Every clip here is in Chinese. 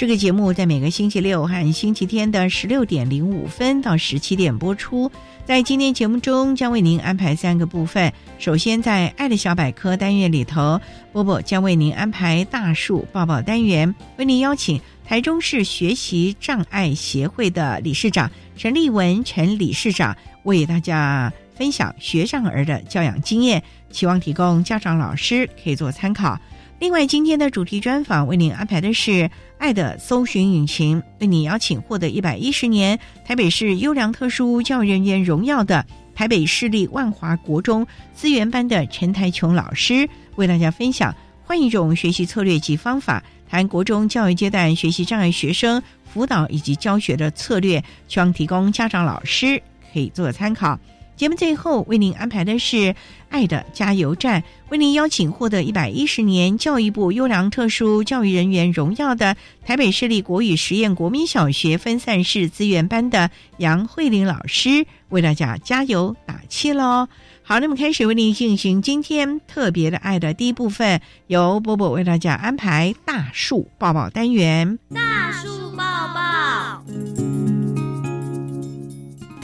这个节目在每个星期六和星期天的十六点零五分到十七点播出。在今天节目中，将为您安排三个部分。首先，在爱的小百科单元里头，波波将为您安排大树抱抱单元，为您邀请台中市学习障碍协会的理事长陈立文陈理事长为大家分享学障儿的教养经验。期望提供家长、老师可以做参考。另外，今天的主题专访为您安排的是《爱的搜寻引擎》，为您邀请获得一百一十年台北市优良特殊教育人员荣耀的台北市立万华国中资源班的陈台琼老师，为大家分享换一种学习策略及方法，谈国中教育阶段学习障碍学生辅导以及教学的策略，希望提供家长、老师可以做参考。节目最后为您安排的是《爱的加油站》，为您邀请获得一百一十年教育部优良特殊教育人员荣耀的台北市立国语实验国民小学分散式资源班的杨慧玲老师，为大家加油打气喽！好，那么开始为您进行今天特别的爱的第一部分，由波波为大家安排大树抱抱单元。大树抱抱。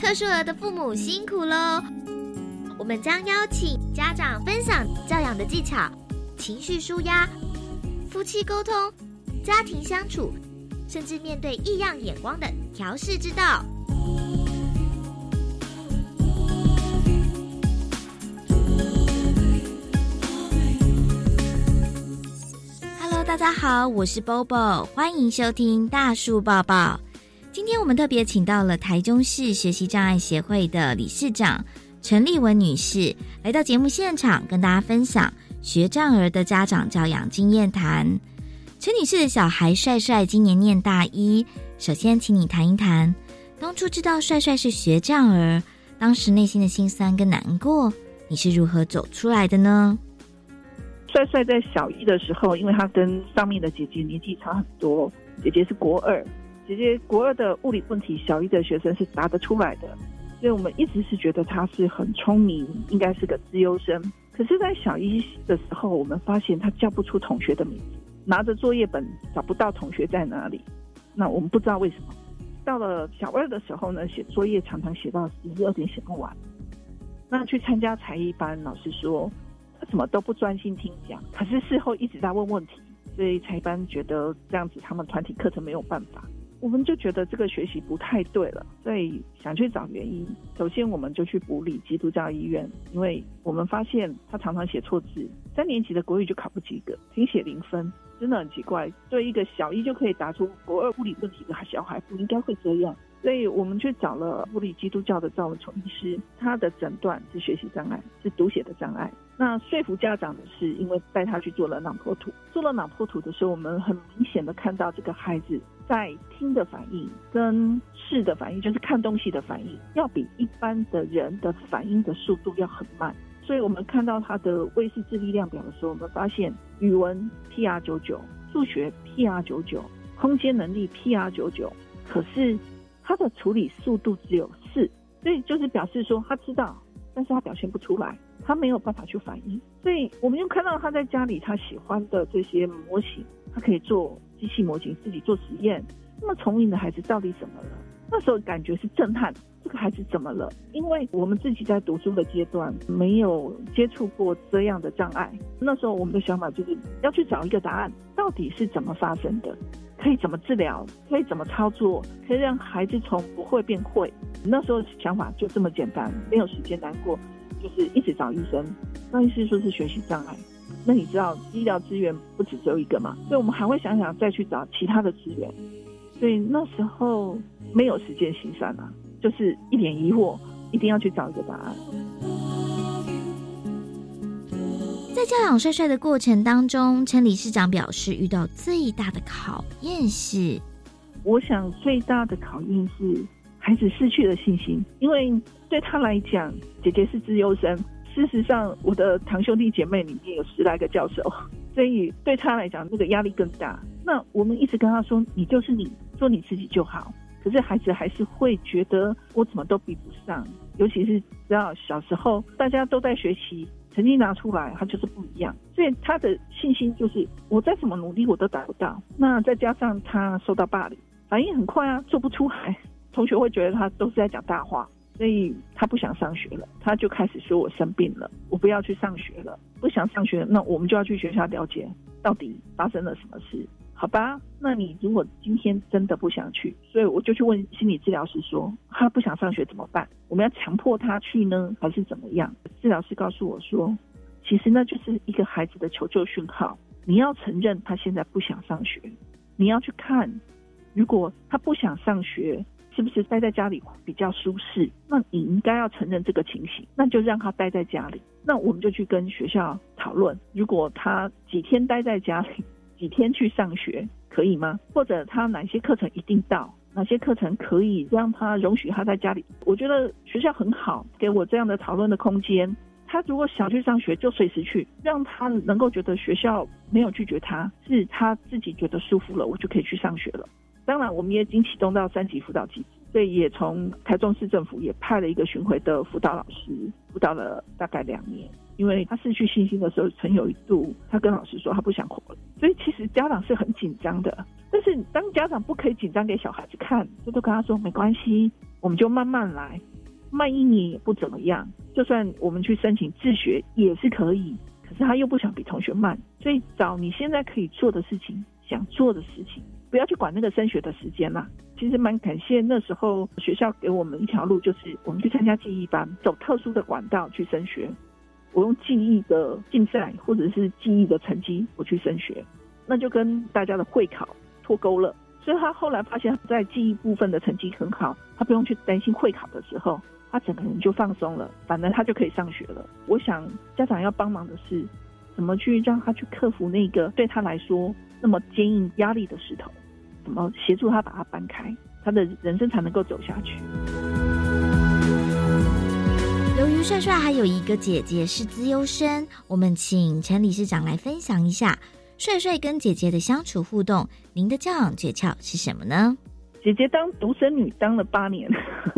特殊儿的父母辛苦喽！我们将邀请家长分享教养的技巧、情绪舒压、夫妻沟通、家庭相处，甚至面对异样眼光的调试之道。Hello，大家好，我是 Bobo，欢迎收听大树抱抱。今天我们特别请到了台中市学习障碍协会的理事长陈丽文女士来到节目现场，跟大家分享学障儿的家长教养经验谈。陈女士的小孩帅帅今年念大一，首先请你谈一谈，当初知道帅帅是学障儿，当时内心的心酸跟难过，你是如何走出来的呢？帅帅在小一的时候，因为他跟上面的姐姐年纪差很多，姐姐是国二。姐姐国二的物理问题，小一的学生是答得出来的，所以我们一直是觉得他是很聪明，应该是个资优生。可是，在小一的时候，我们发现他叫不出同学的名字，拿着作业本找不到同学在哪里。那我们不知道为什么。到了小二的时候呢，写作业常常写到十一二点写不完。那去参加才艺班，老师说他怎么都不专心听讲，可是事后一直在问问题，所以才艺班觉得这样子他们团体课程没有办法。我们就觉得这个学习不太对了，所以想去找原因。首先，我们就去补理基督教医院，因为我们发现他常常写错字，三年级的国语就考不及格，听写零分，真的很奇怪。对一个小一就可以答出国二物理问题的小孩，不应该会这样。所以我们去找了物理基督教的赵文崇医师，他的诊断是学习障碍，是读写的障碍。那说服家长的是，因为带他去做了脑波图，做了脑波图的时候，我们很明显的看到这个孩子在听的反应跟视的反应，就是看东西的反应，要比一般的人的反应的速度要很慢。所以我们看到他的卫视智力量表的时候，我们发现语文 PR 九九，数学 PR 九九，空间能力 PR 九九，可是他的处理速度只有四，所以就是表示说他知道但是他表现不出来，他没有办法去反应，所以我们又看到他在家里他喜欢的这些模型，他可以做机器模型，自己做实验。那么聪明的孩子到底怎么了？那时候感觉是震撼，这个孩子怎么了？因为我们自己在读书的阶段没有接触过这样的障碍，那时候我们的想法就是要去找一个答案，到底是怎么发生的，可以怎么治疗，可以怎么操作，可以让孩子从不会变会。那时候想法就这么简单，没有时间难过，就是一直找医生。那意思说是学习障碍，那你知道医疗资源不止只有一个嘛？所以我们还会想想再去找其他的资源。所以那时候没有时间心酸啊，就是一脸疑惑，一定要去找一个答案。在教养帅帅的过程当中，陈理事长表示，遇到最大的考验是，我想最大的考验是孩子失去了信心，因为对他来讲，姐姐是资优生，事实上我的堂兄弟姐妹里面有十来个教授，所以对他来讲，那个压力更大。那我们一直跟他说，你就是你。做你自己就好，可是孩子还是会觉得我怎么都比不上，尤其是知道小时候大家都在学习，成绩拿出来他就是不一样，所以他的信心就是我再怎么努力我都达不到。那再加上他受到霸凌，反应很快啊，做不出来，同学会觉得他都是在讲大话，所以他不想上学了，他就开始说我生病了，我不要去上学了，不想上学，那我们就要去学校了解到底发生了什么事。好吧，那你如果今天真的不想去，所以我就去问心理治疗师说，他不想上学怎么办？我们要强迫他去呢，还是怎么样？治疗师告诉我说，其实那就是一个孩子的求救讯号。你要承认他现在不想上学，你要去看，如果他不想上学，是不是待在家里比较舒适？那你应该要承认这个情形，那就让他待在家里。那我们就去跟学校讨论，如果他几天待在家里。几天去上学可以吗？或者他哪些课程一定到？哪些课程可以让他容许他在家里？我觉得学校很好，给我这样的讨论的空间。他如果想去上学，就随时去，让他能够觉得学校没有拒绝他，是他自己觉得舒服了，我就可以去上学了。当然，我们也已经启动到三级辅导机制，所以也从台中市政府也派了一个巡回的辅导老师，辅导了大概两年。因为他失去信心的时候，曾有一度他跟老师说他不想活了，所以其实家长是很紧张的。但是当家长不可以紧张给小孩子看，就都跟他说没关系，我们就慢慢来，慢一年也不怎么样。就算我们去申请自学也是可以，可是他又不想比同学慢，所以找你现在可以做的事情，想做的事情，不要去管那个升学的时间啦。其实蛮感谢那时候学校给我们一条路，就是我们去参加记忆班，走特殊的管道去升学。我用记忆的竞赛或者是记忆的成绩，我去升学，那就跟大家的会考脱钩了。所以他后来发现，在记忆部分的成绩很好，他不用去担心会考的时候，他整个人就放松了，反正他就可以上学了。我想家长要帮忙的是，怎么去让他去克服那个对他来说那么坚硬压力的石头，怎么协助他把它搬开，他的人生才能够走下去。由于帅帅还有一个姐姐是资优生，我们请陈理事长来分享一下帅帅跟姐姐的相处互动。您的教养诀窍是什么呢？姐姐当独生女当了八年，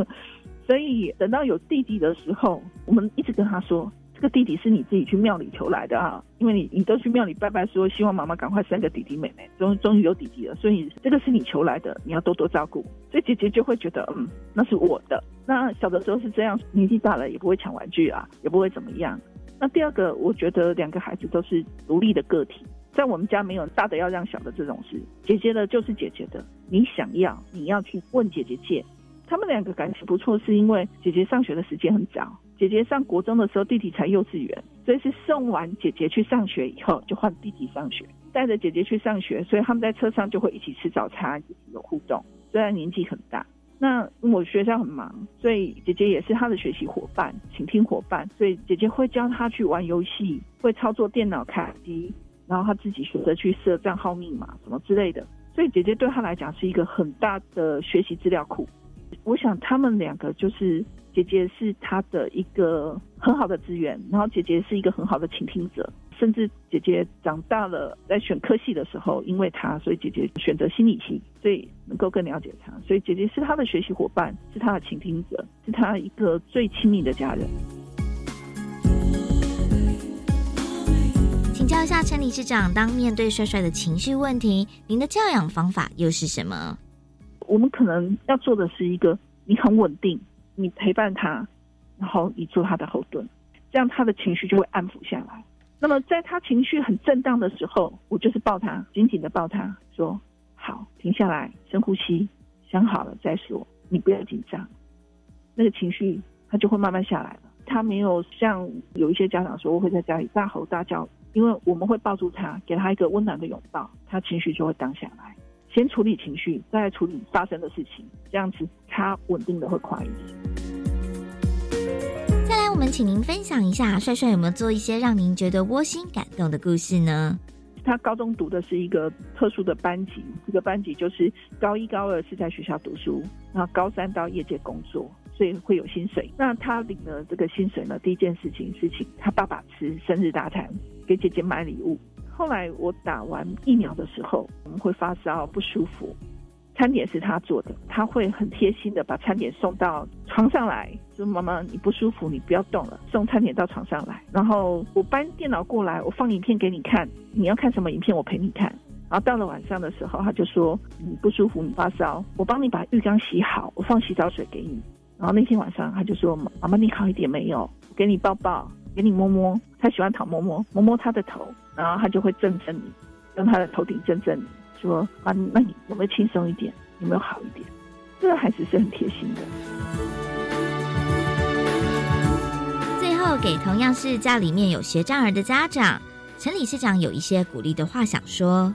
所以等到有弟弟的时候，我们一直跟他说。这个弟弟是你自己去庙里求来的啊，因为你你都去庙里拜拜，说希望妈妈赶快生个弟弟妹妹，终终于有弟弟了，所以这个是你求来的，你要多多照顾。所以姐姐就会觉得，嗯，那是我的。那小的时候是这样，年纪大了也不会抢玩具啊，也不会怎么样。那第二个，我觉得两个孩子都是独立的个体，在我们家没有大的要让小的这种事，姐姐的就是姐姐的，你想要你要去问姐姐借。他们两个感情不错，是因为姐姐上学的时间很早。姐姐上国中的时候，弟弟才幼稚园，所以是送完姐姐去上学以后，就换弟弟上学，带着姐姐去上学，所以他们在车上就会一起吃早餐，一起有互动。虽然年纪很大，那我学校很忙，所以姐姐也是他的学习伙伴、倾听伙伴，所以姐姐会教他去玩游戏，会操作电脑卡机，然后他自己学着去设账号密码什么之类的，所以姐姐对他来讲是一个很大的学习资料库。我想他们两个就是姐姐是他的一个很好的资源，然后姐姐是一个很好的倾听者，甚至姐姐长大了在选科系的时候，因为他，所以姐姐选择心理系，所以能够更了解他，所以姐姐是他的学习伙伴，是他的倾听者，是他一个最亲密的家人。请教一下陈理事长，当面对帅帅的情绪问题，您的教养方法又是什么？我们可能要做的是一个，你很稳定，你陪伴他，然后你做他的后盾，这样他的情绪就会安抚下来。那么在他情绪很震荡的时候，我就是抱他，紧紧的抱他，说：“好，停下来，深呼吸，想好了再说，你不要紧张。”那个情绪他就会慢慢下来了。他没有像有一些家长说，我会在家里大吼大叫，因为我们会抱住他，给他一个温暖的拥抱，他情绪就会降下来。先处理情绪，再处理发生的事情，这样子他稳定的会快一点。再来，我们请您分享一下，帅帅有没有做一些让您觉得窝心感动的故事呢？他高中读的是一个特殊的班级，这个班级就是高一高二是在学校读书，然后高三到业界工作。所以会有薪水。那他领了这个薪水呢？第一件事情是请他爸爸吃生日大餐，给姐姐买礼物。后来我打完疫苗的时候，我们会发烧不舒服，餐点是他做的，他会很贴心的把餐点送到床上来，说妈妈你不舒服，你不要动了，送餐点到床上来。然后我搬电脑过来，我放影片给你看，你要看什么影片我陪你看。然后到了晚上的时候，他就说你不舒服，你发烧，我帮你把浴缸洗好，我放洗澡水给你。然后那天晚上，他就说：“妈妈，你好一点没有？给你抱抱，给你摸摸。他喜欢讨摸摸，摸摸他的头，然后他就会震震你，用他的头顶震震你，说：啊，那你有没有轻松一点？有没有好一点？这个孩子是很贴心的。”最后，给同样是家里面有学障儿的家长，陈理事长有一些鼓励的话想说：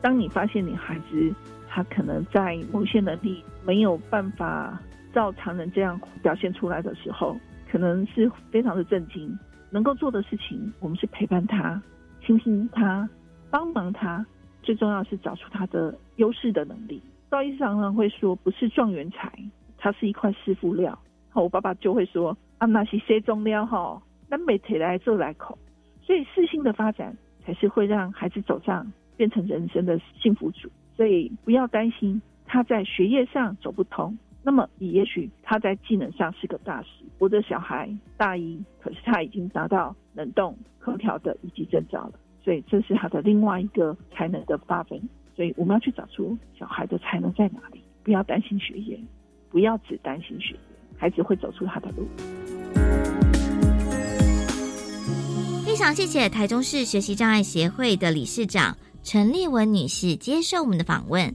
当你发现你孩子他可能在某些能力没有办法。照常人这样表现出来的时候，可能是非常的震惊。能够做的事情，我们是陪伴他、倾听他、帮忙他。最重要是找出他的优势的能力。赵医生常常会说，不是状元才，他是一块师傅料。我爸爸就会说，啊，那是谁中料哈？那每提来做来口。所以，四性的发展才是会让孩子走上变成人生的幸福主。所以，不要担心他在学业上走不通。那么，也许他在技能上是个大师。我的小孩大一，可是他已经达到冷冻空调的一级证照了，所以这是他的另外一个才能的发挥。所以我们要去找出小孩的才能在哪里，不要担心学业，不要只担心学业，孩子会走出他的路。非常谢谢台中市学习障碍协会的理事长陈丽文女士接受我们的访问。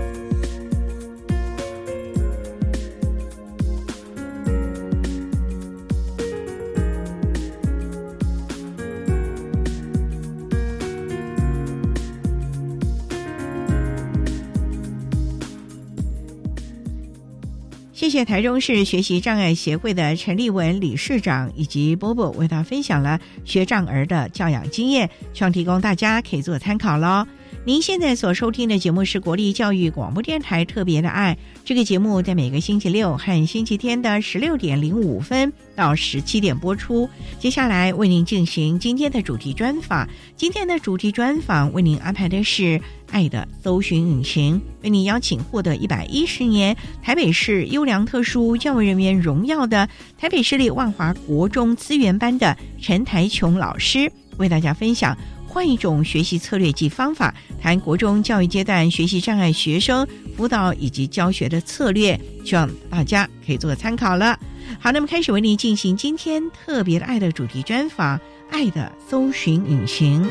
谢谢台中市学习障碍协会的陈立文理事长以及波波为他分享了学障儿的教养经验，希望提供大家可以做参考喽。您现在所收听的节目是国立教育广播电台特别的爱。这个节目在每个星期六和星期天的十六点零五分到十七点播出。接下来为您进行今天的主题专访。今天的主题专访为您安排的是《爱的搜寻引擎》，为您邀请获得一百一十年台北市优良特殊教育人员荣耀的台北市立万华国中资源班的陈台琼老师，为大家分享。换一种学习策略及方法，谈国中教育阶段学习障碍学生辅导以及教学的策略，希望大家可以做个参考了。好，那么开始为您进行今天特别的爱的主题专访，《爱的搜寻引擎》，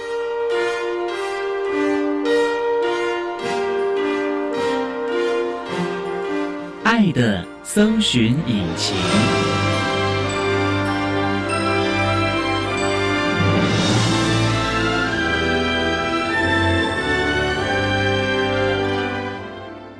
爱的搜寻引擎。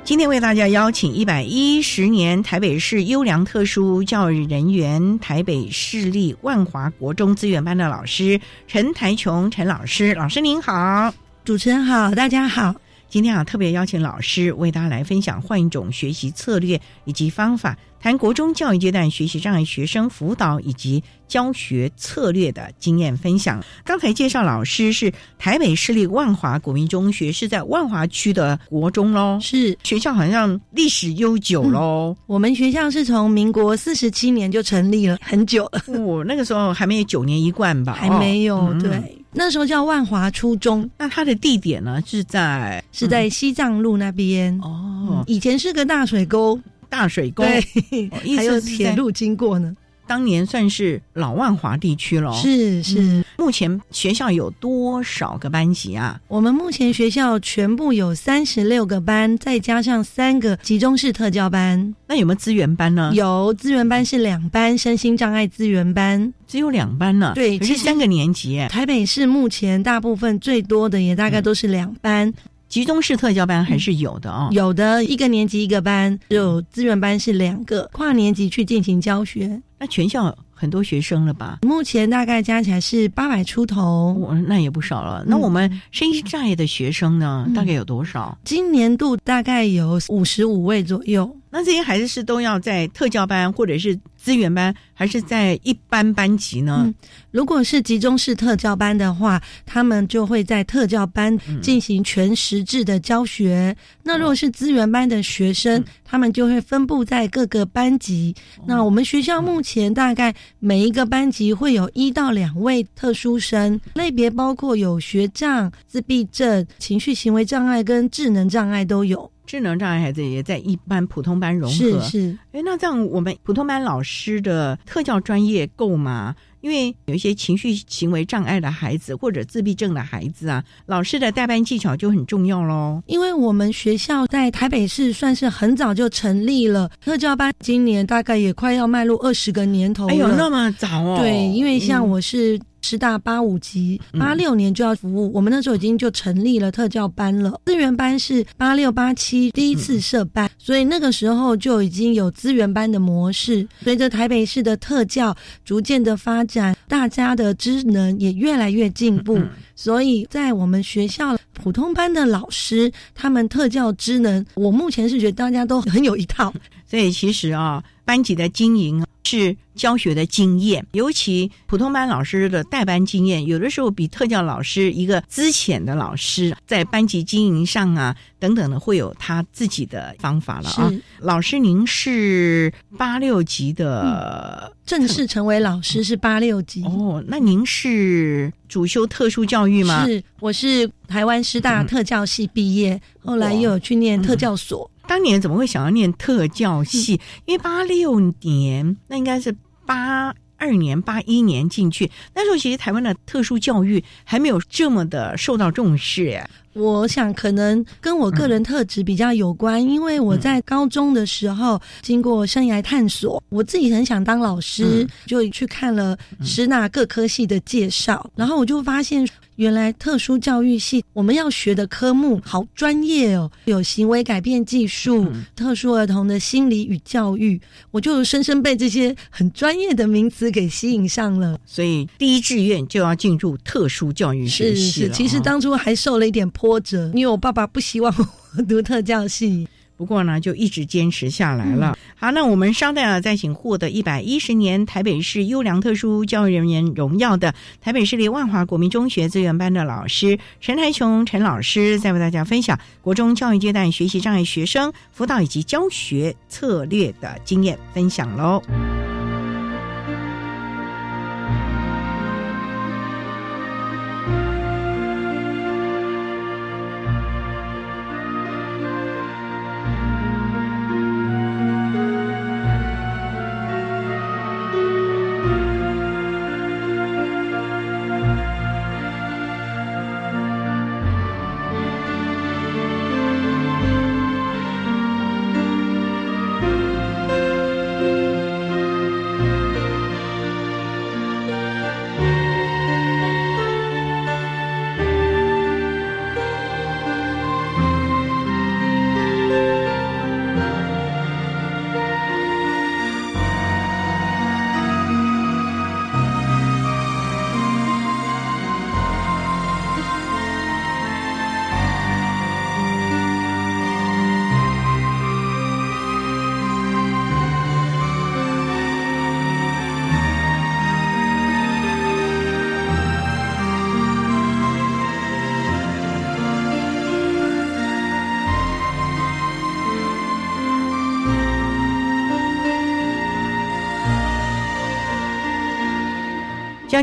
今天为大家邀请一百一十年台北市优良特殊教育人员台北市立万华国中资源班的老师陈台琼陈老师，老师您好，主持人好，大家好。今天啊，特别邀请老师为大家来分享换一种学习策略以及方法，谈国中教育阶段学习障碍学生辅导以及教学策略的经验分享。刚才介绍老师是台北市立万华国民中学，是在万华区的国中喽。是学校好像历史悠久喽。我们学校是从民国四十七年就成立了，很久了。哦，那个时候还没有九年一贯吧？还没有，哦嗯对。那时候叫万华初中，那它的地点呢是在是在西藏路那边。哦以前是个大水沟，大水沟，对哦，还有铁路经过呢。当年算是老万华地区了。是是，嗯目前学校有多少个班级啊？我们目前学校全部有三十六个班，再加上三个集中式特教班，那有没有资源班呢？，有资源班是两班，身心障碍资源班。只有两班呢。对其实三个年级。台北市目前大部分最多的也大概都是两班，集中式特教班还是有的哦。有的一个年级一个班，只有资源班是两个，跨年级去进行教学。那全校很多学生了吧？目前大概加起来是八百出头。我那也不少了。那我们身心障碍的学生呢，嗯大概有多少？今年度大概有五十五位左右。那这些孩子是都要在特教班或者是资源班，还是在一般班级呢？嗯如果是集中式特教班的话，他们就会在特教班进行全时制的教学。那如果是资源班的学生，他们就会分布在各个班级。那我们学校目前大概每一个班级会有一到两位特殊生，类别包括有学障、自闭症、情绪行为障碍跟智能障碍都有。智能障碍孩子也在一般普通班融合。是是，哎，那这样我们普通班老师的特教专业够吗？因为有一些情绪行为障碍的孩子或者自闭症的孩子啊，老师的代班技巧就很重要喽。因为我们学校在台北市算是很早就成立了特教班，今年大概也快要迈入二十个年头了。哎呦，那么早哦？对，因为像嗯我是师大八五级，八六年就要服务，我们那时候已经就成立了特教班了。资源班是八六八七第一次设班，所以那个时候就已经有资源班的模式。随着台北市的特教逐渐的发展，大家的知能也越来越进步，所以在我们学校普通班的老师，他们特教知能，我目前是觉得大家都很有一套。所以其实啊，班级的经营是教学的经验，尤其普通班老师的带班经验，有的时候比特教老师一个资浅的老师在班级经营上啊等等的，会有他自己的方法了啊。老师，您是八六级的、正式成为老师是八六级。哦，那您是主修特殊教育吗？是，我是台湾师大特教系毕业，后来又有去念特教所。当年怎么会想要念特教系？因为八六年那应该是八二年、八一年进去，那时候其实台湾的特殊教育还没有这么的受到重视耶。我想可能跟我个人特质比较有关，因为我在高中的时候经过生涯探索，我自己很想当老师，就去看了师大各科系的介绍，然后我就发现。原来特殊教育系我们要学的科目好专业哦，有行为改变技术、特殊儿童的心理与教育，我就深深被这些很专业的名词给吸引上了。所以第一志愿就要进入特殊教育学是是，系了哦其实当初还受了一点波折，因为我爸爸不希望我读特教系。不过呢，就一直坚持下来了。好，那我们稍待啊，再请获得一百一十年台北市优良特殊教育人员荣耀的台北市立万华国民中学资源班的老师陈台琼陈老师，再为大家分享国中教育阶段学习障碍学生辅导以及教学策略的经验分享喽。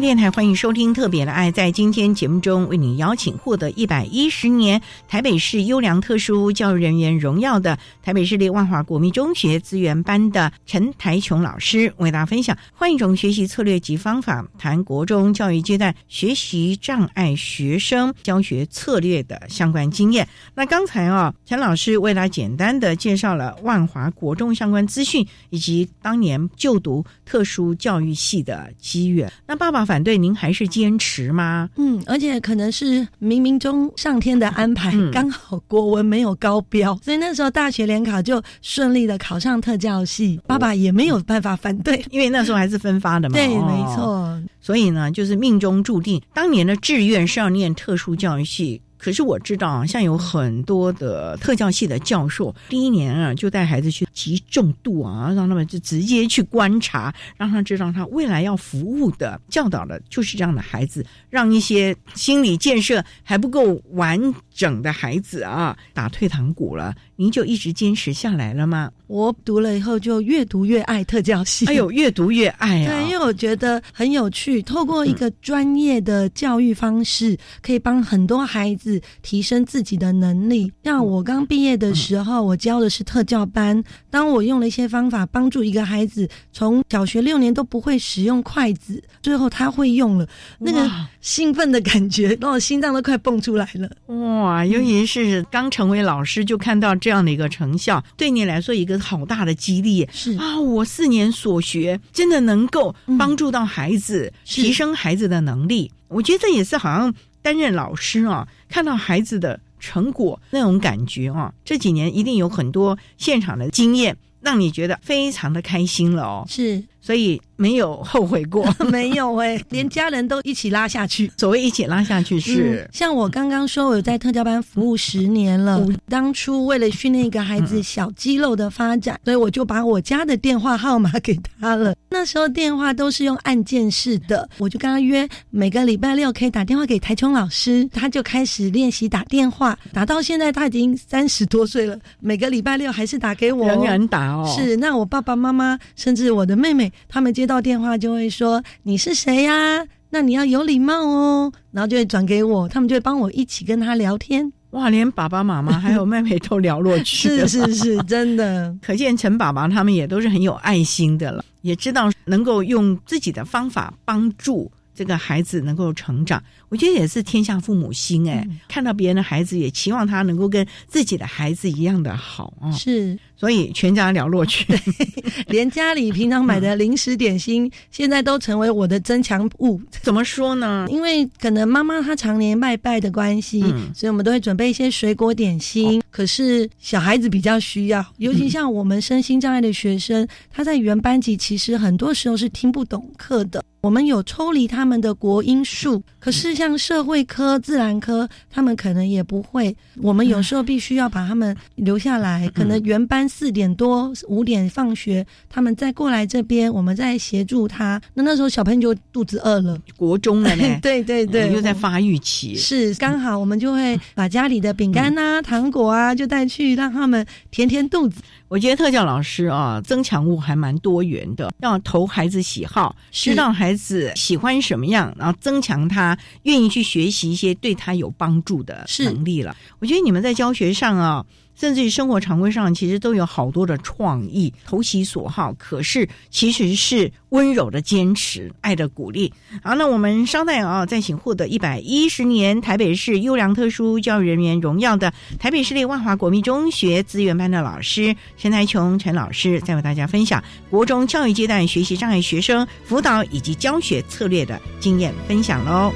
电台欢迎收听《特别的爱》。在今天节目中，为你邀请获得一百一十年台北市优良特殊教育人员荣耀的台北市立万华国民中学资源班的陈台琼老师，为大家分享换一种学习策略及方法，谈国中教育阶段学习障碍学生教学策略的相关经验。那刚才啊，陈老师为大家简单的介绍了万华国中相关资讯，以及当年就读特殊教育系的机缘。那爸爸。反对您还是坚持吗？嗯，而且可能是冥冥中上天的安排，刚好国文没有高标，所以那时候大学联考就顺利的考上特教系，爸爸也没有办法反对，因为那时候还是分发的嘛。对，没错。所以呢，就是命中注定，当年的志愿是要念特殊教育系。可是我知道啊，像有很多的特教系的教授，第一年啊就带孩子去集重度啊，让他们就直接去观察，让他知道他未来要服务的教导的就是这样的孩子，让一些心理建设还不够完整的孩子啊打退堂鼓了。您就一直坚持下来了吗？我读了以后就越读越爱特教系。哎呦，越读越爱啊！对，因为我觉得很有趣，透过一个专业的教育方式，可以帮很多孩子提升自己的能力。像我刚毕业的时候，我教的是特教班。当我用了一些方法帮助一个孩子，从小学六年都不会使用筷子，最后他会用了，那个兴奋的感觉，让我心脏都快蹦出来了。哇！尤其是刚成为老师，就看到这。这样的一个成效，对你来说一个好大的激励是啊！我四年所学真的能够帮助到孩子，提升孩子的能力。我觉得这也是好像担任老师啊，看到孩子的成果那种感觉啊。这几年一定有很多现场的经验，让你觉得非常的开心了哦。是，所以。没有后悔过，没有哎，连家人都一起拉下去。所谓一起拉下去是，像我刚刚说，我有在特教班服务十年了。当初为了训练一个孩子小肌肉的发展，所以我就把我家的电话号码给他了。那时候电话都是用按键式的，我就跟他约每个礼拜六可以打电话给台琼老师，他就开始练习打电话，打到现在他已经三十多岁了，每个礼拜六还是打给我，仍然打哦。是，那我爸爸妈妈甚至我的妹妹，他们接。到电话就会说你是谁呀？那你要有礼貌哦，然后就会转给我，他们就会帮我一起跟他聊天。哇，连爸爸妈妈还有妹妹都聊落去，是是是，真的，可见陈爸爸他们也都是很有爱心的了，也知道能够用自己的方法帮助这个孩子能够成长。我觉得也是天下父母心哎，看到别人的孩子也期望他能够跟自己的孩子一样的好啊。是。所以全家了落去，连家里平常买的零食 点心，现在都成为我的增强物。怎么说呢？因为可能妈妈她常年拜拜的关系，所以我们都会准备一些水果点心。可是小孩子比较需要，尤其像我们身心障碍的学生，他在原班级其实很多时候是听不懂课的。我们有抽离他们的国音数，可是像社会科、自然科，他们可能也不会。我们有时候必须要把他们留下来，可能原班。四点多五点放学，他们再过来这边，我们再协助他。那那时候小朋友就肚子饿了，国中了呢，对对对，又在发育期，是刚好我们就会把家里的饼干啊、糖果啊，就带去让他们填填肚子。我觉得特教老师啊，增强物还蛮多元的，要投孩子喜好，知道孩子喜欢什么样，然后增强他愿意去学习一些对他有帮助的能力了。我觉得你们在教学上啊。甚至于生活常规上，其实都有好多的创意，投其所好。可是其实是温柔的坚持，爱的鼓励。好，那我们稍待啊，再请获得一百一十年台北市优良特殊教育人员荣耀的台北市立万华国民中学资源班的老师陈台琼陈老师，再为大家分享国中教育阶段学习障碍学生辅导以及教学策略的经验分享喽。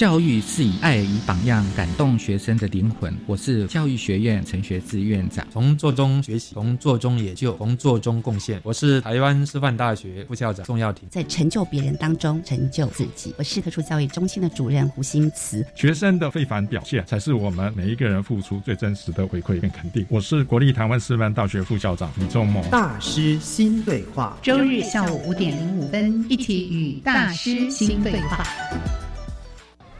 教育是以爱与榜样感动学生的灵魂。我是教育学院陈学志院长。从做中学习，从做中研究，从做中贡献。我是台湾师范大学副校长宋耀庭。在成就别人当中成就自己。我是特殊教育中心的主任胡新慈。学生的非凡表现，才是我们每一个人付出最真实的回馈跟肯定。我是国立台湾师范大学副校长李仲谋。大师新对话，周日下午五点零五分，一起与大师新对话。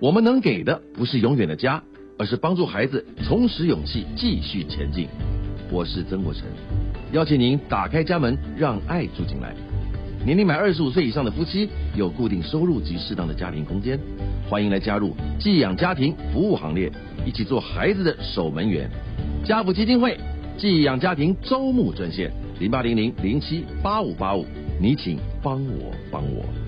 我们能给的不是永远的家，而是帮助孩子重拾勇气，继续前进。我是曾国成，邀请您打开家门，让爱住进来。年龄满二十五岁以上的夫妻有固定收入及适当的家庭空间，欢迎来加入寄养家庭服务行列，一起做孩子的守门员。家福基金会寄养家庭招募专线零八零零零七八五八五，你请帮我帮我。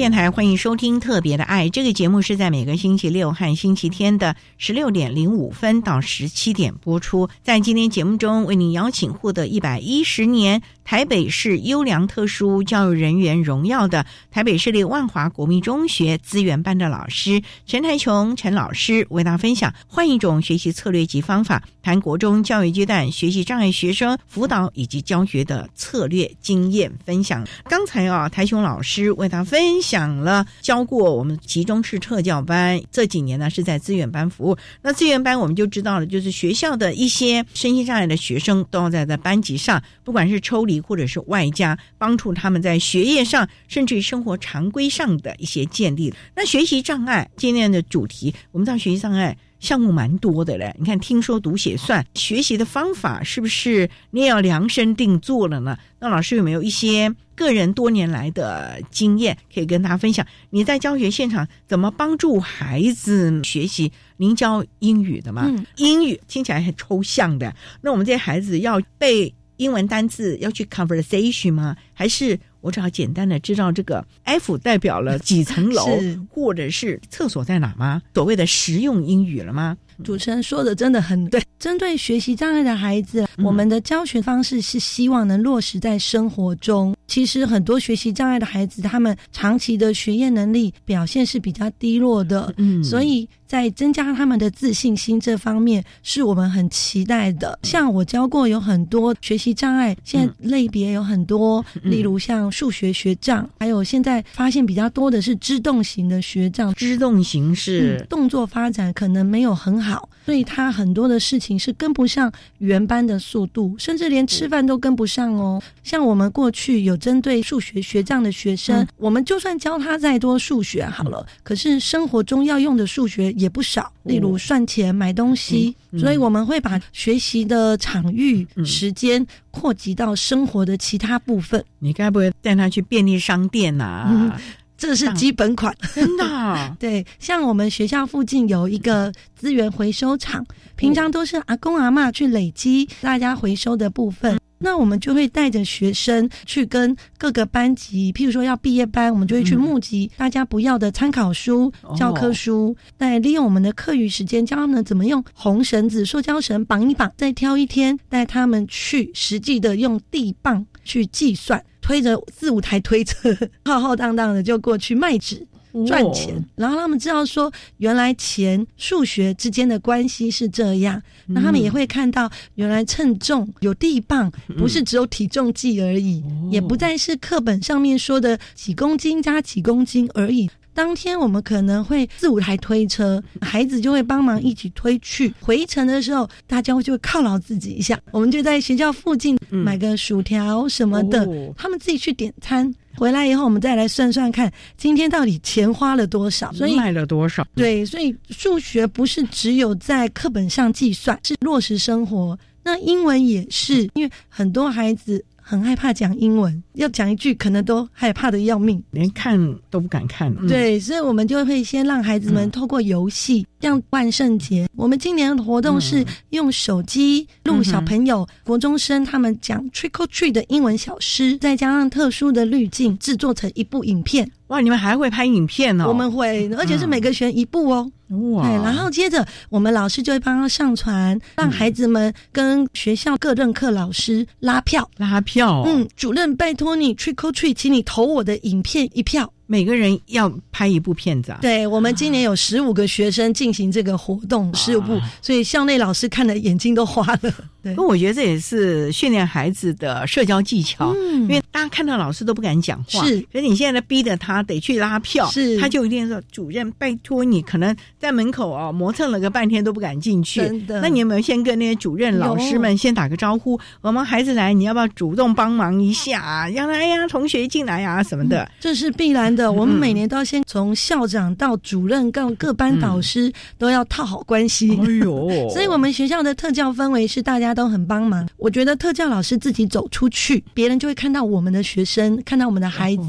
电台欢迎收听《特别的爱》这个节目，是在每个星期六和星期天的十六点零五分到十七点播出。在今天节目中，为您邀请获得一百一十年台北市优良特殊教育人员荣耀的台北市立万华国民中学资源班的老师陈台琼陈老师，为大家分享换一种学习策略及方法，谈国中教育阶段学习障碍学生辅导以及教学的策略经验分享。刚才啊，台琼老师为大家分。享了教过我们集中式特教班，这几年呢是在资源班服务。那资源班我们就知道了，就是学校的一些身心障碍的学生都要在在班级上，不管是抽离或者是外加帮助他们在学业上，甚至于生活常规上的一些建立。那学习障碍今天的主题，我们知道学习障碍。项目蛮多的嘞，你看，听说读写算学习的方法是不是你也要量身定做了呢？那老师有没有一些个人多年来的经验可以跟大家分享？你在教学现场怎么帮助孩子学习？您教英语的嘛？英语听起来很抽象的，那我们这些孩子要背英文单字，要去 conversation 吗？还是？我只要简单的知道这个 F 代表了几层楼，或者是厕所在哪吗？所谓的实用英语了吗？主持人说的真的很对。针对学习障碍的孩子，我们的教学方式是希望能落实在生活中。其实很多学习障碍的孩子，他们长期的学业能力表现是比较低落的，嗯，所以在增加他们的自信心这方面，是我们很期待的。像我教过有很多学习障碍，现在类别有很多，例如像数学学障，还有现在发现比较多的是知动型的学障。知动型是动作发展可能没有很好，所以他很多的事情。是跟不上原班的速度，甚至连吃饭都跟不上哦。像我们过去有针对数学学障的学生，我们就算教他再多数学好了，可是生活中要用的数学也不少，例如算钱、买东西。所以我们会把学习的场域、时间扩及到生活的其他部分。你该不会带他去便利商店呐？这是基本款，真的。对，像我们学校附近有一个资源回收厂，平常都是阿公阿妈去累积大家回收的部分，那我们就会带着学生去跟各个班级，譬如说要毕业班，我们就会去募集大家不要的参考书、教科书，再利用我们的课余时间教他们怎么用红绳子、塑胶绳绑一绑，再挑一天带他们去实际的用地磅去计算。推着四五台推车，浩浩荡荡的就过去卖纸。赚钱，然后他们知道说，原来钱、数学之间的关系是这样。那他们也会看到，原来称重有地磅，不是只有体重计而已，也不再是课本上面说的几公斤加几公斤而已。当天我们可能会四五台推车，孩子就会帮忙一起推去。回程的时候，大家就会犒劳自己一下，我们就在学校附近买个薯条什么的，他们自己去点餐。回来以后，我们再来算算看，今天到底钱花了多少，所以卖了多少？对，所以数学不是只有在课本上计算，是落实生活。那英文也是，因为很多孩子。很害怕讲英文，要讲一句可能都害怕的要命，连看都不敢看。对，所以我们就会先让孩子们透过游戏，像万圣节，我们今年的活动是用手机录小朋友、国中生他们讲 trick or treat 的英文小诗，再加上特殊的滤镜，制作成一部影片。哇，你们还会拍影片哦？我们会，而且是每个学一部哦。哇！然后接着我们老师就会帮他上传，让孩子们跟学校各任课老师拉票，拉票。嗯，主任拜托你 trick or treat，请你投我的影片一票。每个人要拍一部片子啊！对，我们今年有十五个学生进行这个活动，十五部，所以校内老师看的眼睛都花了。对，我觉得这也是训练孩子的社交技巧，嗯因为大家看到老师都不敢讲话，是，所以你现在逼着他得去拉票，是，他就一定说主任拜托你，可能在门口啊磨蹭了个半天都不敢进去。真的，那你有没有先跟那些主任老师们先打个招呼？我们孩子来，你要不要主动帮忙一下？让他哎呀，同学进来呀什么的，这是必然的。我们每年都要先从校长到主任到各班导师都要套好关系。哎呦，所以我们学校的特教氛围是大家都很。帮忙，我觉得特教老师自己走出去，别人就会看到我们的学生，看到我们的孩子。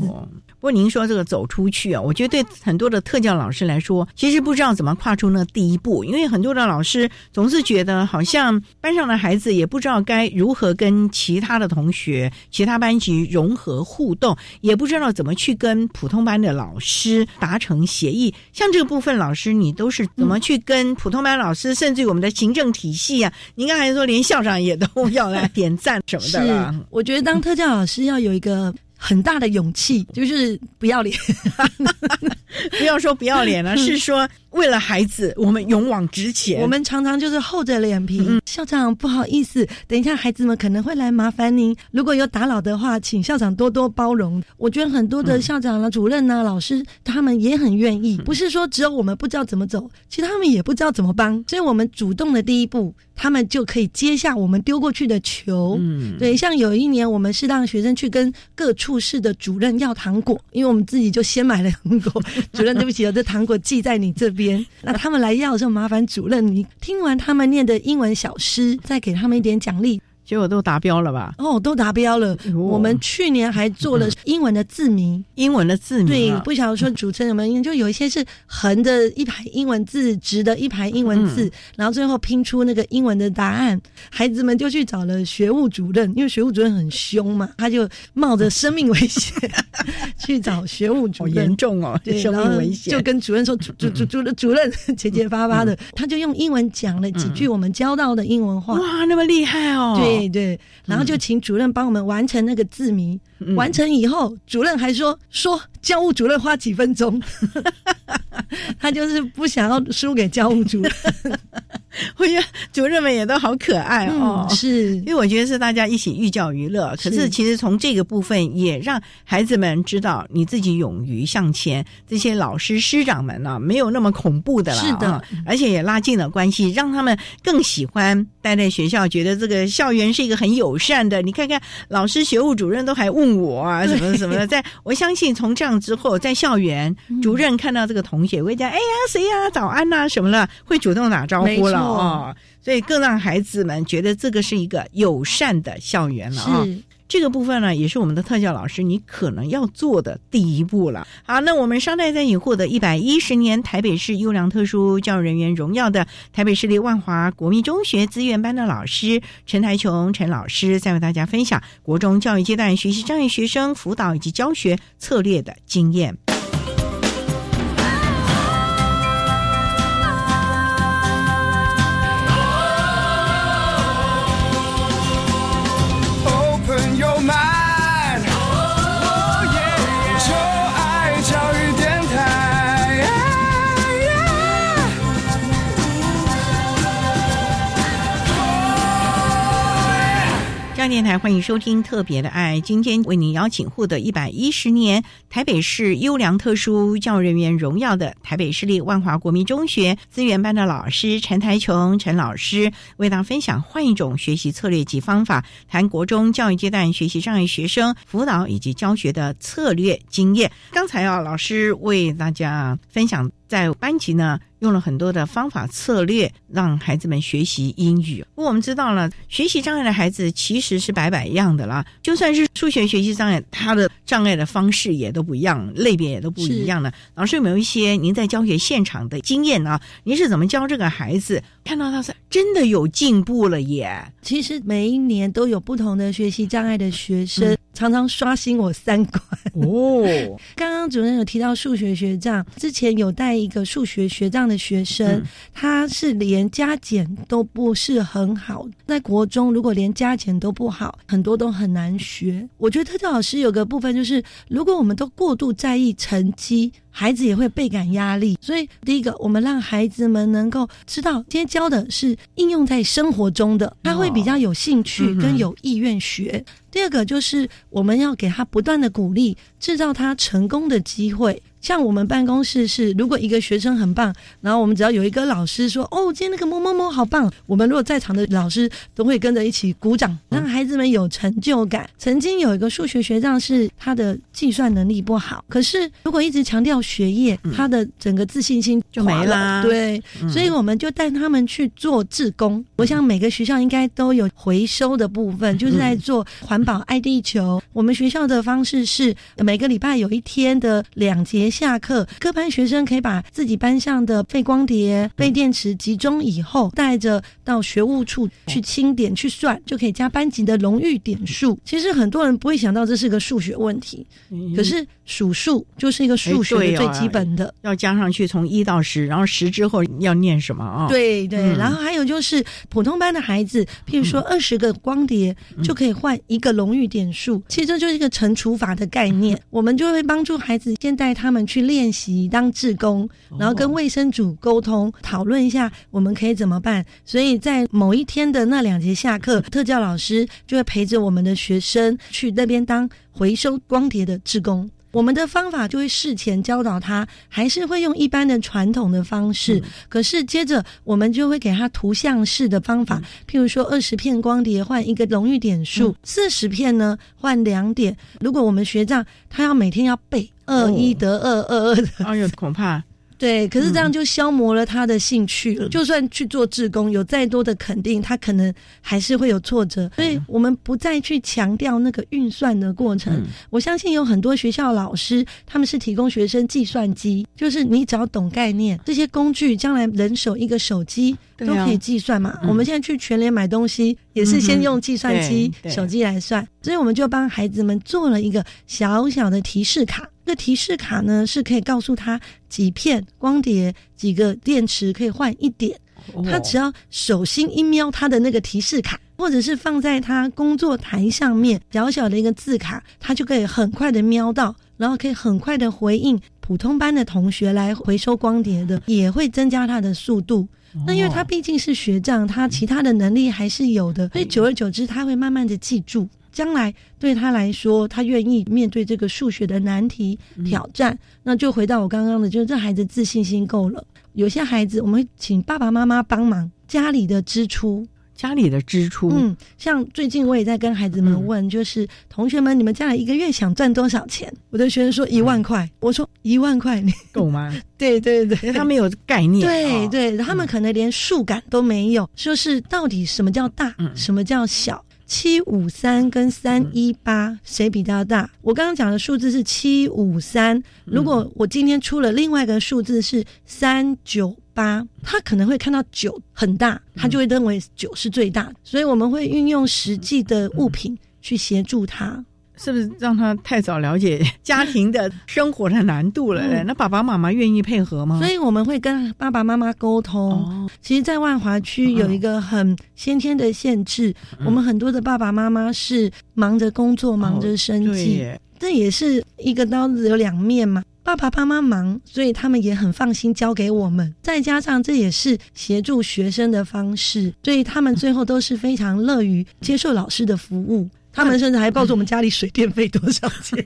不过您说这个走出去啊，我觉得对很多的特教老师来说，其实不知道怎么跨出那第一步，因为很多的老师总是觉得好像班上的孩子也不知道该如何跟其他的同学、其他班级融合互动，也不知道怎么去跟普通班的老师达成协议。像这个部分老师，你都是怎么去跟普通班老师，甚至于我们的行政体系啊？您刚才说连校长也都要来点赞什么的了。我觉得当特教老师要有一个。很大的勇气，就是不要脸，不要说不要脸了，是说。为了孩子，我们勇往直前。我们常常就是厚着脸皮。校长，不好意思，等一下孩子们可能会来麻烦您。如果有打扰的话，请校长多多包容。我觉得很多的校长啊、主任啊、老师，他们也很愿意。不是说只有我们不知道怎么走，其实他们也不知道怎么帮。所以我们主动的第一步，他们就可以接下我们丢过去的球。嗯，对。像有一年，我们是让学生去跟各处室的主任要糖果，因为我们自己就先买了糖果。主任，对不起，这糖果寄在你这边。边，那他们来要的时候，麻烦主任你听完他们念的英文小诗，再给他们一点奖励。结果都达标了吧？哦，都达标了。我们去年还做了英文的字谜，英文的字谜。对，不晓得说主持人们就有一些是横的一排英文字，直的一排英文字，然后最后拼出那个英文的答案。孩子们就去找了学务主任，因为学务主任很凶嘛，他就冒着生命危险 去找学务主任。好严重哦，生命危险。就跟主任说：“主主主主主任，结结巴巴的，他就用英文讲了几句我们教到的英文话。哇，那么厉害哦！对。对对，然后就请主任帮我们完成那个字谜。完成以后，主任还说说教务主任花几分钟，他就是不想要输给教务主任。我觉得主任们也都好可爱哦，是因为我觉得是大家一起寓教于乐。可是其实从这个部分也让孩子们知道，你自己勇于向前。这些老师师长们呢，没有那么恐怖的了，是的，而且也拉近了关系，让他们更喜欢待在学校，觉得这个校园是一个很友善的。你看看老师、学务主任都还问我啊，什么什么的。在我相信从这样之后，在校园主任看到这个同学会讲：“哎呀，谁呀？早安呐，什么了，会主动打招呼了。”哦，所以更让孩子们觉得这个是一个友善的校园了啊。这个部分呢，也是我们的特教老师你可能要做的第一步了。好，那我们商代在已获得一百一十年台北市优良特殊教育人员荣耀的台北市立万华国民中学资源班的老师陈台琼陈老师，在为大家分享国中教育阶段学习障碍学生辅导以及教学策略的经验。电台，欢迎收听《特别的爱》。今天为您邀请获得一百一十年台北市优良特殊教育人员荣耀的台北市立万华国民中学资源班的老师陈台琼陈老师，为大家分享换一种学习策略及方法，谈国中教育阶段学习障碍学生辅导以及教学的策略经验。刚才啊，老师为大家分享在班级呢。用了很多的方法策略，让孩子们学习英语。不过我们知道了，学习障碍的孩子其实是百百样的啦。就算是数学学习障碍，他的障碍的方式也都不一样，类别也都不一样的。老师有没有一些您在教学现场的经验呢？您是怎么教这个孩子？看到他是真的有进步了耶！其实每一年都有不同的学习障碍的学生，常常刷新我三观哦。刚刚主任有提到数学学障，之前有带一个数学学障的学生，他是连加减都不是很好，在国中如果连加减都不好，很多都很难学。我觉得特教老师有个部分就是，如果我们都过度在意成绩。孩子也会倍感压力，所以第一个，我们让孩子们能够知道，今天教的是应用在生活中的，他会比较有兴趣跟有意愿学。第二个就是我们要给他不断的鼓励，制造他成功的机会。像我们办公室是，如果一个学生很棒，然后我们只要有一个老师说：“哦，今天那个某某某好棒。”我们如果在场的老师都会跟着一起鼓掌，让孩子们有成就感。曾经有一个数学学长是他的计算能力不好，可是如果一直强调学业，他的整个自信心就没了。对，所以我们就带他们去做志工。我想每个学校应该都有回收的部分，就是在做环。保爱地球。我们学校的方式是每个礼拜有一天的两节下课，各班学生可以把自己班上的废光碟、废电池集中以后，带着到学务处去清点、去算，就可以加班级的荣誉点数。其实很多人不会想到这是个数学问题，可是数数就是一个数学的最基本的，要加上去从一到十，然后十之后要念什么啊？对对，然后还有就是普通班的孩子，譬如说二十个光碟就可以换一个。荣誉点数，其实这就是一个乘除法的概念。我们就会帮助孩子先带他们去练习当志工，然后跟卫生组沟通讨论一下我们可以怎么办。所以在某一天的那两节下课，特教老师就会陪着我们的学生去那边当回收光碟的志工。我们的方法就会事前教导他，还是会用一般的传统的方式。可是接着我们就会给他图像式的方法，譬如说二十片光碟换一个荣誉点数，四十片呢换两点。如果我们学长，他要每天要背二一得二二二的，哎呦，恐怕。对，可是这样就消磨了他的兴趣了。就算去做志工，有再多的肯定，他可能还是会有挫折。所以我们不再去强调那个运算的过程。我相信有很多学校老师，他们是提供学生计算机，就是你只要懂概念，这些工具将来人手一个手机都可以计算嘛。我们现在去全联买东西，也是先用计算机、手机来算。所以我们就帮孩子们做了一个小小的提示卡。这提示卡呢，是可以告诉他几片光碟、几个电池可以换一点。他只要手心一瞄他的那个提示卡，或者是放在他工作台上面小小的一个字卡，他就可以很快的瞄到，然后可以很快的回应普通班的同学来回收光碟的，也会增加他的速度。那因为他毕竟是学长，他其他的能力还是有的，所以久而久之，他会慢慢的记住。将来对他来说，他愿意面对这个数学的难题挑战，那就回到我刚刚的，就是这孩子自信心够了。有些孩子，我们会请爸爸妈妈帮忙家里的支出，家里的支出。嗯，像最近我也在跟孩子们问，就是同学们，你们将来一个月想赚多少钱？我的学生说一万块，我说一万块，你够吗？对 对对，他们有概念，对对，他们可能连数感都没有，说是到底什么叫大，什么叫小。七五三跟三一八谁比较大？我刚刚讲的数字是七五三。如果我今天出了另外一个数字是三九八，他可能会看到九很大，他就会认为九是最大。所以我们会运用实际的物品去协助他。是不是让他太早了解家庭的生活的难度了？那爸爸妈妈愿意配合吗？所以我们会跟爸爸妈妈沟通。其实，在万华区有一个很先天的限制，我们很多的爸爸妈妈是忙着工作、忙着生计，这也是一个刀子有两面嘛。爸爸妈妈忙，所以他们也很放心交给我们。再加上这也是协助学生的方式，所以他们最后都是非常乐于接受老师的服务。他们甚至还告诉我们家里水电费多少钱。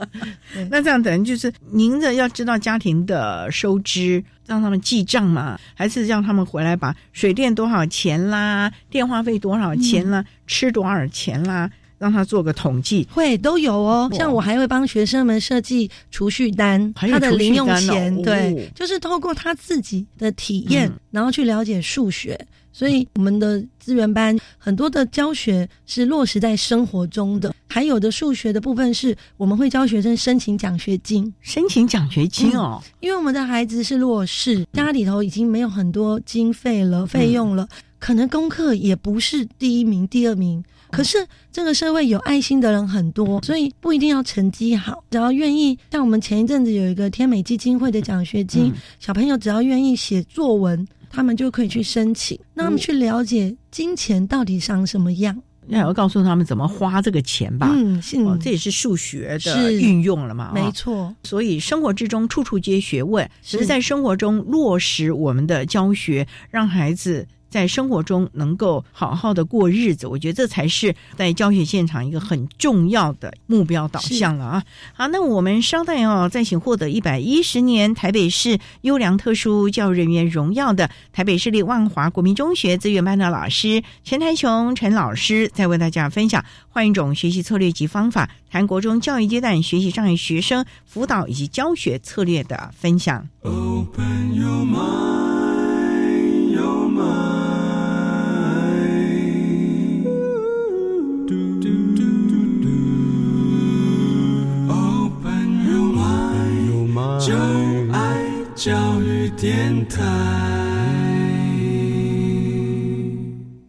那这样等于就是您的要知道家庭的收支，让他们记账嘛，还是让他们回来把水电多少钱啦，电话费多少钱啦，吃多少钱啦？让他做个统计，会都有哦。像我还会帮学生们设计储蓄单，他的零用钱，对，就是透过他自己的体验，然后去了解数学。所以我们的资源班很多的教学是落实在生活中的，还有的数学的部分是我们会教学生申请奖学金，申请奖学金哦，因为我们的孩子是弱势，家里头已经没有很多经费了，费用了，可能功课也不是第一名、第二名。可是这个社会有爱心的人很多，所以不一定要成绩好，只要愿意。像我们前一阵子有一个天美基金会的奖学金，小朋友只要愿意写作文，他们就可以去申请。那他们去了解金钱到底长什么样，也要告诉他们怎么花这个钱吧。嗯，这也是数学的运用了嘛？没错。所以生活之中处处皆学问，只是在生活中落实我们的教学，让孩子。在生活中能够好好的过日子，我觉得这才是在教学现场一个很重要的目标导向了啊！好，那我们稍待哦，再请获得一百一十年台北市优良特殊教育人员荣耀的台北市立万华国民中学资源班的老师陈台雄陈老师，再为大家分享换一种学习策略及方法，谈国中教育阶段学习障碍学生辅导以及教学策略的分享。Open your mind, your mind. 就爱教育电台。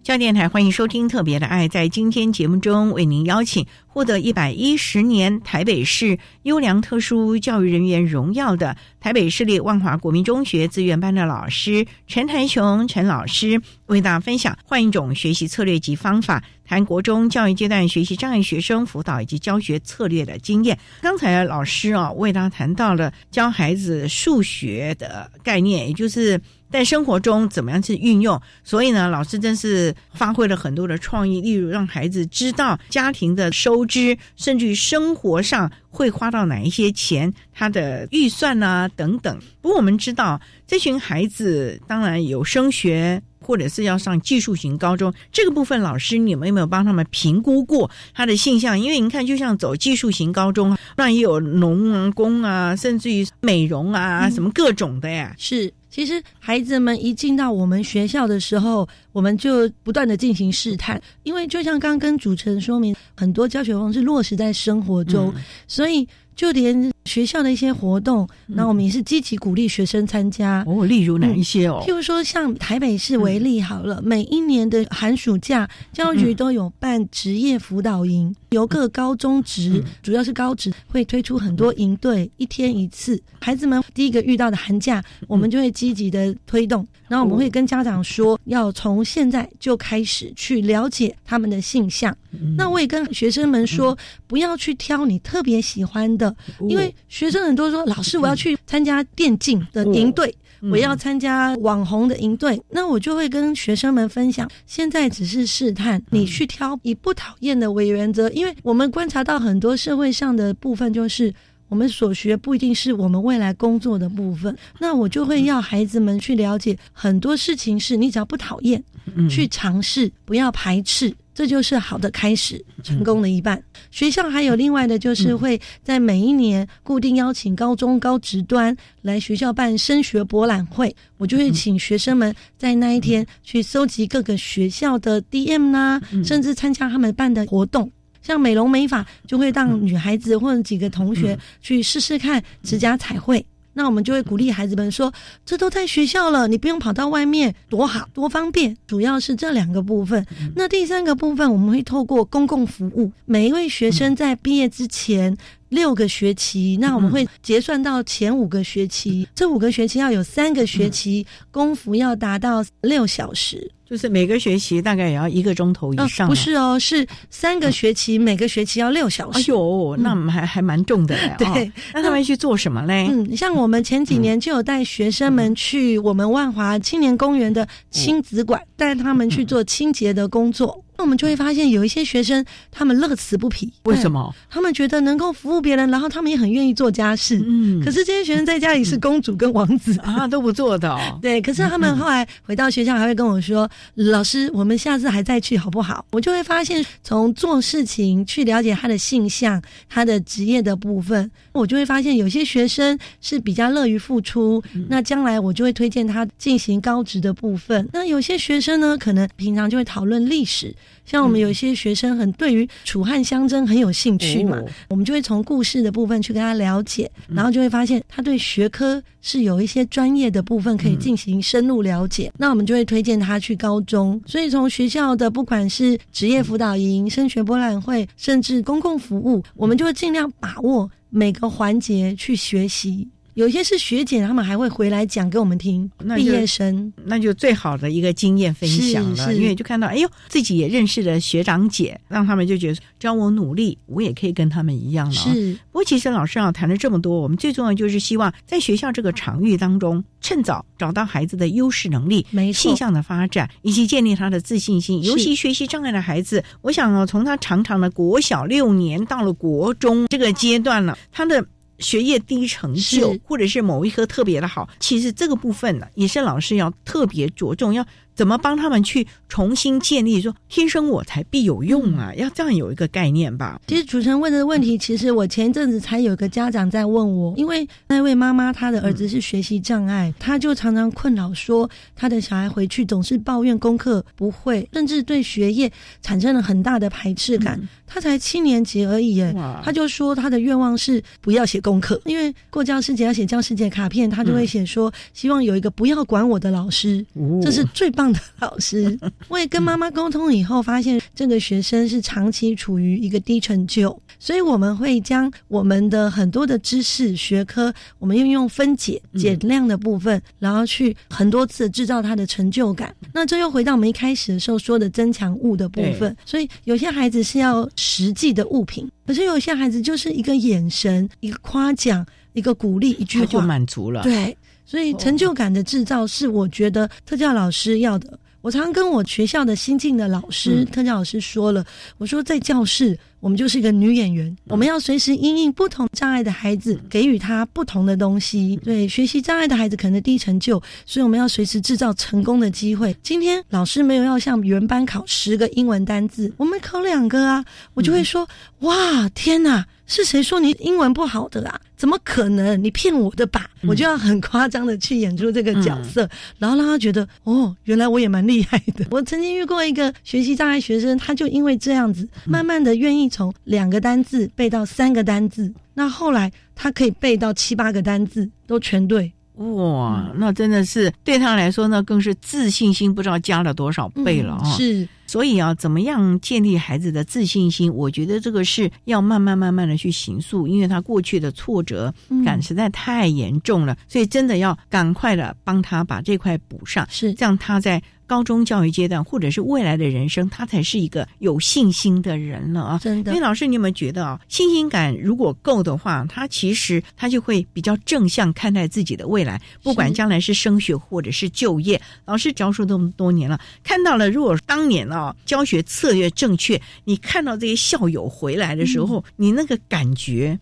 教电台欢迎收听《特别的爱》。在今天节目中，为您邀请获得一百一十年台北市优良特殊教育人员荣耀的台北市立万华国民中学资源班的老师陈台雄陈老师，为大家分享换一种学习策略及方法，谈国中教育阶段学习障碍学生辅导以及教学策略的经验。刚才老师啊，为大家谈到了教孩子数学的概念，也就是。在生活中怎么样去运用？所以呢，老师真是发挥了很多的创意，例如让孩子知道家庭的收支，甚至于生活上会花到哪一些钱，他的预算啊等等。不过我们知道，这群孩子当然有升学，或者是要上技术型高中这个部分，老师你们有没有帮他们评估过他的性向？因为你看，就像走技术型高中，那也有农啊、工啊，甚至于美容啊，什么各种的呀，是。其实孩子们一进到我们学校的时候，我们就不断的进行试探，因为就像刚刚跟主持人说明，很多教学方式落实在生活中，所以。就连学校的一些活动，那我们也是积极鼓励学生参加。哦，例如哪一些哦？譬如说，像台北市为例好了，每一年的寒暑假，教育局都有办职业辅导营，由各高中职，主要是高职，会推出很多营队，一天一次。孩子们第一个遇到的寒假，我们就会积极的推动。然后我们会跟家长说，要从现在就开始去了解他们的性向。那我也跟学生们说，不要去挑你特别喜欢的，因为学生很多说，老师我要去参加电竞的营队，我要参加网红的营队。那我就会跟学生们分享，现在只是试探，你去挑以不讨厌的为原则，因为我们观察到很多社会上的部分就是。我们所学不一定是我们未来工作的部分，那我就会要孩子们去了解很多事情，是你只要不讨厌，去尝试，不要排斥，这就是好的开始，成功的一半。学校还有另外的，就是会在每一年固定邀请高中高职端来学校办升学博览会，我就会请学生们在那一天去搜集各个学校的 DM 啦，甚至参加他们办的活动。像美容美发，就会让女孩子或者几个同学去试试看指甲彩绘。那我们就会鼓励孩子们说：“这都在学校了，你不用跑到外面，多好多方便。”主要是这两个部分。那第三个部分，我们会透过公共服务，每一位学生在毕业之前六个学期，那我们会结算到前五个学期，这五个学期要有三个学期功夫要达到六小时。就是每个学期大概也要一个钟头以上，不是哦，是三个学期，每个学期要六小时。哎呦，那还还蛮重的嘞。对，那他们去做什么嘞？嗯，像我们前几年就有带学生们去我们万华青年公园的亲子馆，带他们去做清洁的工作。那我们就会发现有一些学生他们乐此不疲。为什么？他们觉得能够服务别人，然后他们也很愿意做家事。嗯，可是这些学生在家里是公主跟王子啊，都不做的。哦。对，可是他们后来回到学校还会跟我说：“老师，我们下次还再去好不好？”我就会发现，从做事情去了解他的性向、他的职业的部分，我就会发现有些学生是比较乐于付出。那将来我就会推荐他进行高职的部分。那有些学生呢，可能平常就会讨论历史。像我们有一些学生很对于楚汉相争很有兴趣嘛，我们就会从故事的部分去跟他了解，然后就会发现他对学科是有一些专业的部分可以进行深入了解。那我们就会推荐他去高中。所以从学校的不管是职业辅导营、升学博览会，甚至公共服务，我们就会尽量把握每个环节去学习。有些是学姐，他们还会回来讲给我们听。毕业生，那就最好的一个经验分享了，因为就看到，哎呦，自己也认识了学长姐，让他们就觉得，只要我努力，我也可以跟他们一样了。是。不过，其实老师啊谈了这么多，我们最重要就是希望在学校这个场域当中，趁早找到孩子的优势能力、性向的发展，以及建立他的自信心。尤其学习障碍的孩子，我想哦，从他长长的国小六年到了国中这个阶段了，他的。学业低成就，或者是某一科特别的好，其实这个部分呢，也是老师要特别着重要。怎么帮他们去重新建立？说天生我才必有用啊，要这样有一个概念吧。其实主持人问的问题，其实我前一阵子才有个家长在问我，因为那位妈妈她的儿子是学习障碍，她就常常困扰说，她的小孩回去总是抱怨功课不会，甚至对学业产生了很大的排斥感。他才七年级而已，耶，他就说他的愿望是不要写功课，因为过教师节要写教师节卡片，他就会写说希望有一个不要管我的老师，这是最棒。的老师，我也跟妈妈沟通以后，发现这个学生是长期处于一个低成就，所以我们会将我们的很多的知识学科，我们运用分解减量的部分，然后去很多次制造他的成就感。那这又回到我们一开始的时候说的增强物的部分，所以有些孩子是要实际的物品，可是有些孩子就是一个眼神、一个夸奖、一个鼓励、一句话就满足了。对。所以成就感的制造是我觉得特教老师要的。我常跟我学校的新进的老师、特教老师说了，我说在教室我们就是一个女演员，我们要随时因应不同障碍的孩子，给予他不同的东西。对学习障碍的孩子可能低成就，所以我们要随时制造成功的机会。今天老师没有要向原班考十个英文单字，我们考两个啊，我就会说哇天哪！是谁说你英文不好的啦？怎么可能？你骗我的吧？我就要很夸张的去演出这个角色，然后让他觉得哦，原来我也蛮厉害的。我曾经遇过一个学习障碍学生，他就因为这样子，慢慢的愿意从两个单字背到三个单字，那后来他可以背到七八个单字都全对。哇，那真的是对他来说呢，更是自信心不知道加了多少倍了啊！是。所以啊，怎么样建立孩子的自信心？我觉得这个是要慢慢慢慢的去行塑，因为他过去的挫折感实在太严重了，所以真的要赶快的帮他把这块补上，是这样他在。高中教育阶段，或者是未来的人生，他才是一个有信心的人了啊！真的，因为老师，你有没有觉得啊，信心感如果够的话，他其实他就会比较正向看待自己的未来，不管将来是升学或者是就业。老师教书这么多年了，看到了，如果当年啊教学策略正确，你看到这些校友回来的时候，你那个感觉。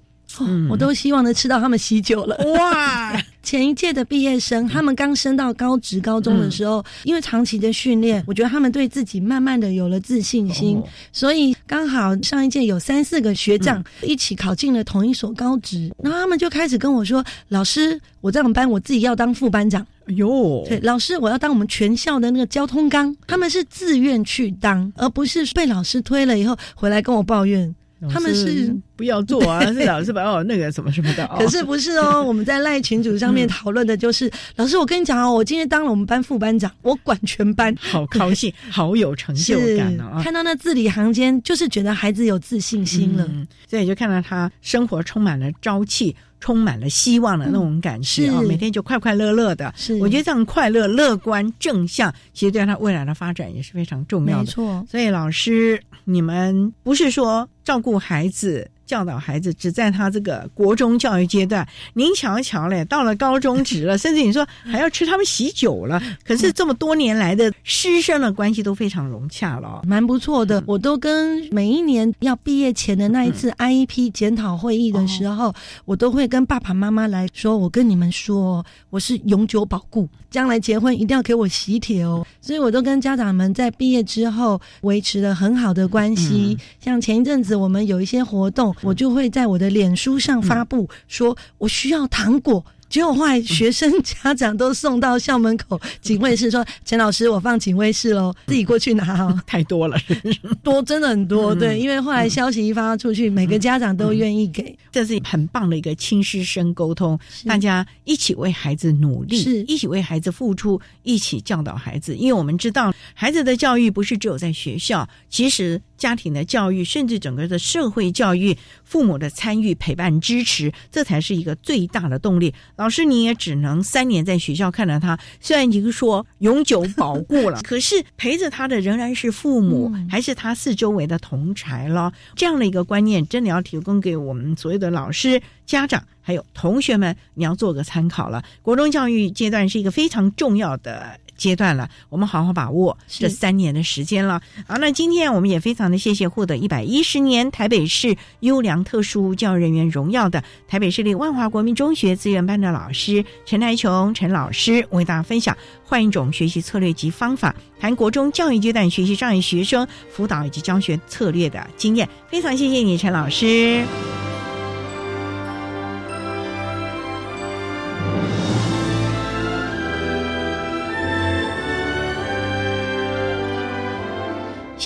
我都希望能吃到他们喜酒了。哇！前一届的毕业生，他们刚升到高职高中的时候，因为长期的训练，我觉得他们对自己慢慢的有了自信心，所以刚好上一届有三四个学长一起考进了同一所高职，然后他们就开始跟我说：“老师，我在我们班，我自己要当副班长。”哟，对，老师，我要当我们全校的那个交通纲，他们是自愿去当，而不是被老师推了以后回来跟我抱怨。他们是不要做啊，是老师把哦那个什么什么的。可是不是哦，我们在赖群组上面讨论的就是老师，我跟你讲哦，我今天当了我们班副班长，我管全班，好高兴，好有成就感哦！看到那字里行间，就是觉得孩子有自信心了，所以就看到他生活充满了朝气。充满了希望的那种感觉啊，每天就快快乐乐的。是，我觉得这样快乐、乐观、正向，其实对他未来的发展也是非常重要的。没错，所以老师，你们不是说照顾孩子教导孩子只在他这个国中教育阶段，您瞧瞧嘞，到了高中职了，甚至你说还要吃他们喜酒了。可是这么多年来的师生的关系都非常融洽了，蛮不错的。我都跟每一年要毕业前的那一次 IEP 检讨会议的时候，我都会跟爸爸妈妈来说：“我跟你们说，我是永久保固，将来结婚一定要给我喜帖哦。”所以我都跟家长们在毕业之后维持了很好的关系。像前一阵子我们有一些活动。我就会在我的脸书上发布，说我需要糖果。结果后来学生家长都送到校门口警卫室，说：“陈老师，我放警卫室喽，自己过去拿哦。”太多了，多真的很多。对，因为后来消息一发出去，每个家长都愿意给，这是很棒的一个亲师生沟通，大家一起为孩子努力，是。一起为孩子付出，一起教导孩子。因为我们知道，孩子的教育不是只有在学校，其实家庭的教育，甚至整个的社会教育，父母的参与、陪伴、支持，这才是一个最大的动力。老师，你也只能三年在学校看着他，虽然已经说永久保固了，可是陪着他的仍然是父母，还是他四周围的同才了。这样的一个观念，真的要提供给我们所有的老师、家长还有同学们，你要做个参考了。国中教育阶段是一个非常重要的。阶段了，我们好好把握这三年的时间了。好，那今天我们也非常的谢谢获得一百一十年台北市优良特殊教育人员荣耀的台北市立万华国民中学资源班的老师陈台琼陈老师，为大家分享换一种学习策略及方法，谈国中教育阶段学习障碍学生辅导以及教学策略的经验。非常谢谢你，陈老师。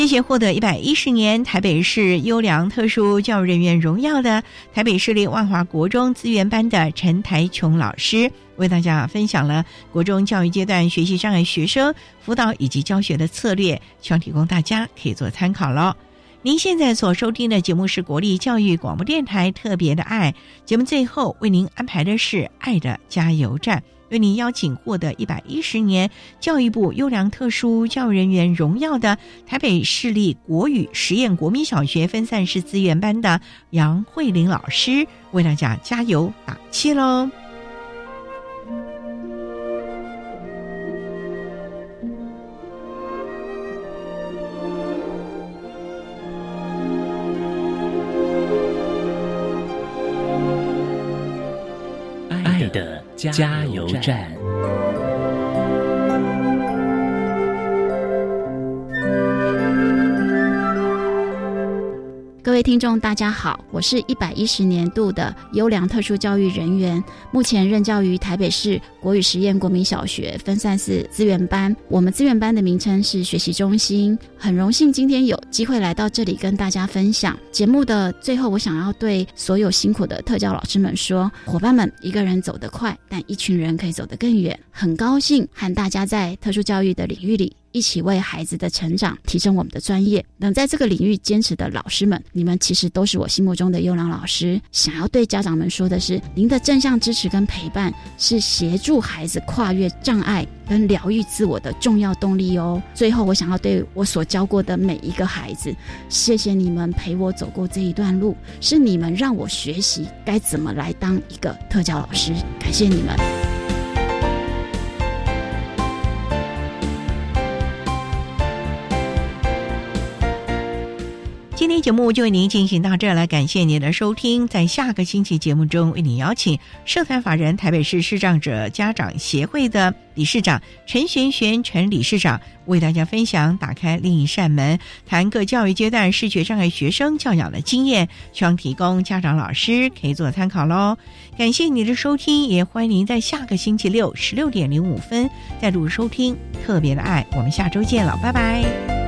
谢获得一百一十年台北市优良特殊教育人员荣耀的台北市立万华国中资源班的陈台琼老师，为大家分享了国中教育阶段学习障碍学生辅导以及教学的策略，希望提供大家可以做参考喽。您现在所收听的节目是国立教育广播电台特别的爱节目，最后为您安排的是爱的加油站。为您邀请获得一百一十年教育部优良特殊教育人员荣耀的台北市立国语实验国民小学分散式资源班的杨慧玲老师，为大家加油打气喽！加油站。各位听众，大家好，我是一百一十年度的优良特殊教育人员，目前任教于台北市国语实验国民小学分散式资源班。我们资源班的名称是学习中心。很荣幸今天有机会来到这里跟大家分享。节目的最后，我想要对所有辛苦的特教老师们说：伙伴们，一个人走得快，但一群人可以走得更远。很高兴和大家在特殊教育的领域里。一起为孩子的成长提升我们的专业。能在这个领域坚持的老师们，你们其实都是我心目中的优良老师。想要对家长们说的是，您的正向支持跟陪伴是协助孩子跨越障碍跟疗愈自我的重要动力哦。最后，我想要对我所教过的每一个孩子，谢谢你们陪我走过这一段路，是你们让我学习该怎么来当一个特教老师。感谢你们。今天节目就为您进行到这儿了，感谢您的收听。在下个星期节目中，为您邀请社团法人台北市视障者家长协会的理事长陈璇璇陈理事长，为大家分享打开另一扇门，谈各教育阶段视觉障碍学生教养的经验，希望提供家长老师可以做参考喽。感谢您的收听，也欢迎您在下个星期六十六点零五分再度收听特别的爱。我们下周见了，拜拜。